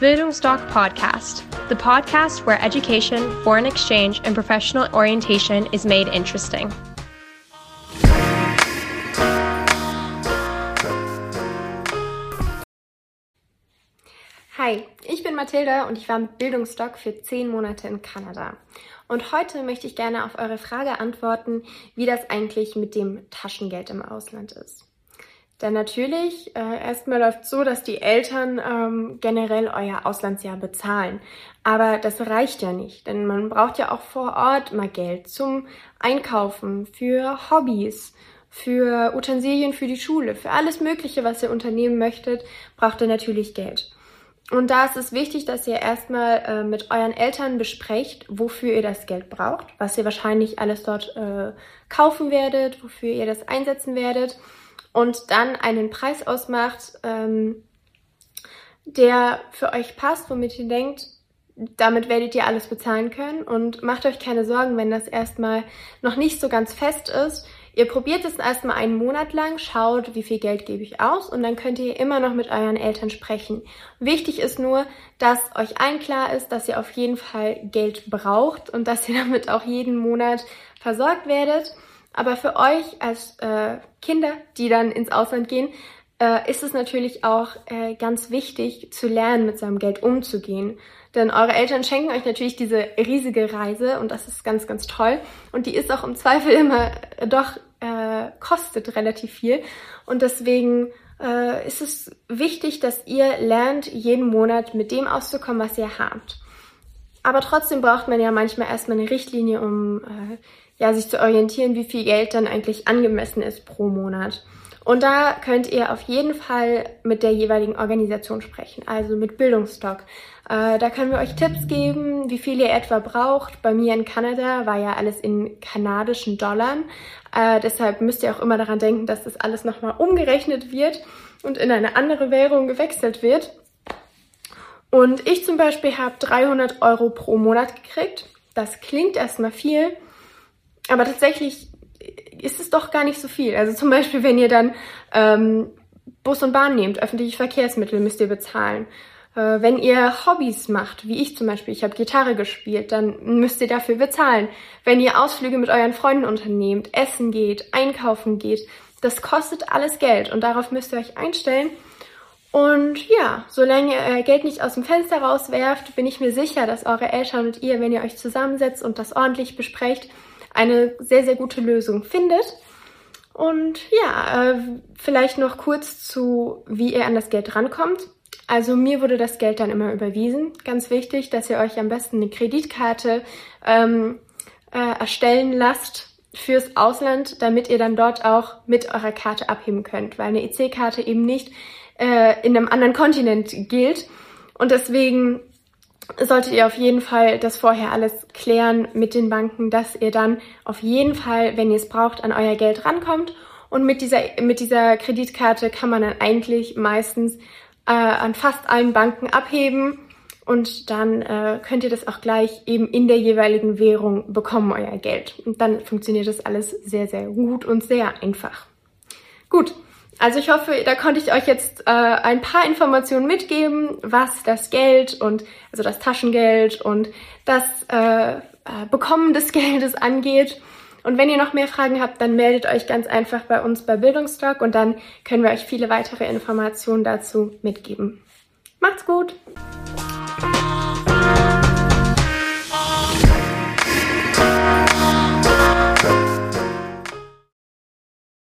Bildungsdoc Podcast, the podcast where education, foreign exchange, and professional orientation is made interesting. Hi, ich bin Mathilda und ich war mit Bildungsdoc für zehn Monate in Kanada. Und heute möchte ich gerne auf eure Frage antworten, wie das eigentlich mit dem Taschengeld im Ausland ist. Denn natürlich, äh, erstmal läuft so, dass die Eltern ähm, generell euer Auslandsjahr bezahlen. Aber das reicht ja nicht, denn man braucht ja auch vor Ort mal Geld zum Einkaufen, für Hobbys, für Utensilien für die Schule, für alles Mögliche, was ihr unternehmen möchtet, braucht ihr natürlich Geld. Und da ist es wichtig, dass ihr erstmal äh, mit euren Eltern besprecht, wofür ihr das Geld braucht, was ihr wahrscheinlich alles dort äh, kaufen werdet, wofür ihr das einsetzen werdet und dann einen Preis ausmacht, ähm, der für euch passt, womit ihr denkt, damit werdet ihr alles bezahlen können und macht euch keine Sorgen, wenn das erstmal noch nicht so ganz fest ist. Ihr probiert es erstmal einen Monat lang, schaut, wie viel Geld gebe ich aus und dann könnt ihr immer noch mit euren Eltern sprechen. Wichtig ist nur, dass euch allen klar ist, dass ihr auf jeden Fall Geld braucht und dass ihr damit auch jeden Monat versorgt werdet. Aber für euch als äh, Kinder, die dann ins Ausland gehen, äh, ist es natürlich auch äh, ganz wichtig zu lernen, mit seinem Geld umzugehen. Denn eure Eltern schenken euch natürlich diese riesige Reise und das ist ganz, ganz toll. Und die ist auch im Zweifel immer äh, doch äh, kostet relativ viel. Und deswegen äh, ist es wichtig, dass ihr lernt, jeden Monat mit dem auszukommen, was ihr habt. Aber trotzdem braucht man ja manchmal erstmal eine Richtlinie, um äh, ja, sich zu orientieren, wie viel Geld dann eigentlich angemessen ist pro Monat. Und da könnt ihr auf jeden Fall mit der jeweiligen Organisation sprechen, also mit Bildungsstock. Äh, da können wir euch Tipps geben, wie viel ihr etwa braucht. Bei mir in Kanada war ja alles in kanadischen Dollar. Äh, deshalb müsst ihr auch immer daran denken, dass das alles nochmal umgerechnet wird und in eine andere Währung gewechselt wird. Und ich zum Beispiel habe 300 Euro pro Monat gekriegt. Das klingt erstmal viel, aber tatsächlich ist es doch gar nicht so viel. Also zum Beispiel, wenn ihr dann ähm, Bus und Bahn nehmt, öffentliche Verkehrsmittel müsst ihr bezahlen. Äh, wenn ihr Hobbys macht, wie ich zum Beispiel, ich habe Gitarre gespielt, dann müsst ihr dafür bezahlen. Wenn ihr Ausflüge mit euren Freunden unternehmt, essen geht, einkaufen geht, das kostet alles Geld und darauf müsst ihr euch einstellen. Und ja, solange ihr euer Geld nicht aus dem Fenster rauswerft, bin ich mir sicher, dass eure Eltern und ihr, wenn ihr euch zusammensetzt und das ordentlich besprecht, eine sehr, sehr gute Lösung findet. Und ja, äh, vielleicht noch kurz zu, wie ihr an das Geld rankommt. Also mir wurde das Geld dann immer überwiesen. Ganz wichtig, dass ihr euch am besten eine Kreditkarte ähm, äh, erstellen lasst fürs Ausland, damit ihr dann dort auch mit eurer Karte abheben könnt, weil eine EC-Karte eben nicht äh, in einem anderen Kontinent gilt. Und deswegen solltet ihr auf jeden Fall das vorher alles klären mit den Banken, dass ihr dann auf jeden Fall, wenn ihr es braucht, an euer Geld rankommt. Und mit dieser, mit dieser Kreditkarte kann man dann eigentlich meistens äh, an fast allen Banken abheben und dann äh, könnt ihr das auch gleich eben in der jeweiligen Währung bekommen, euer Geld. Und dann funktioniert das alles sehr, sehr gut und sehr einfach. Gut, also ich hoffe, da konnte ich euch jetzt äh, ein paar Informationen mitgeben, was das Geld und also das Taschengeld und das äh, äh, Bekommen des Geldes angeht. Und wenn ihr noch mehr Fragen habt, dann meldet euch ganz einfach bei uns bei Bildungsstock und dann können wir euch viele weitere Informationen dazu mitgeben. Macht's gut!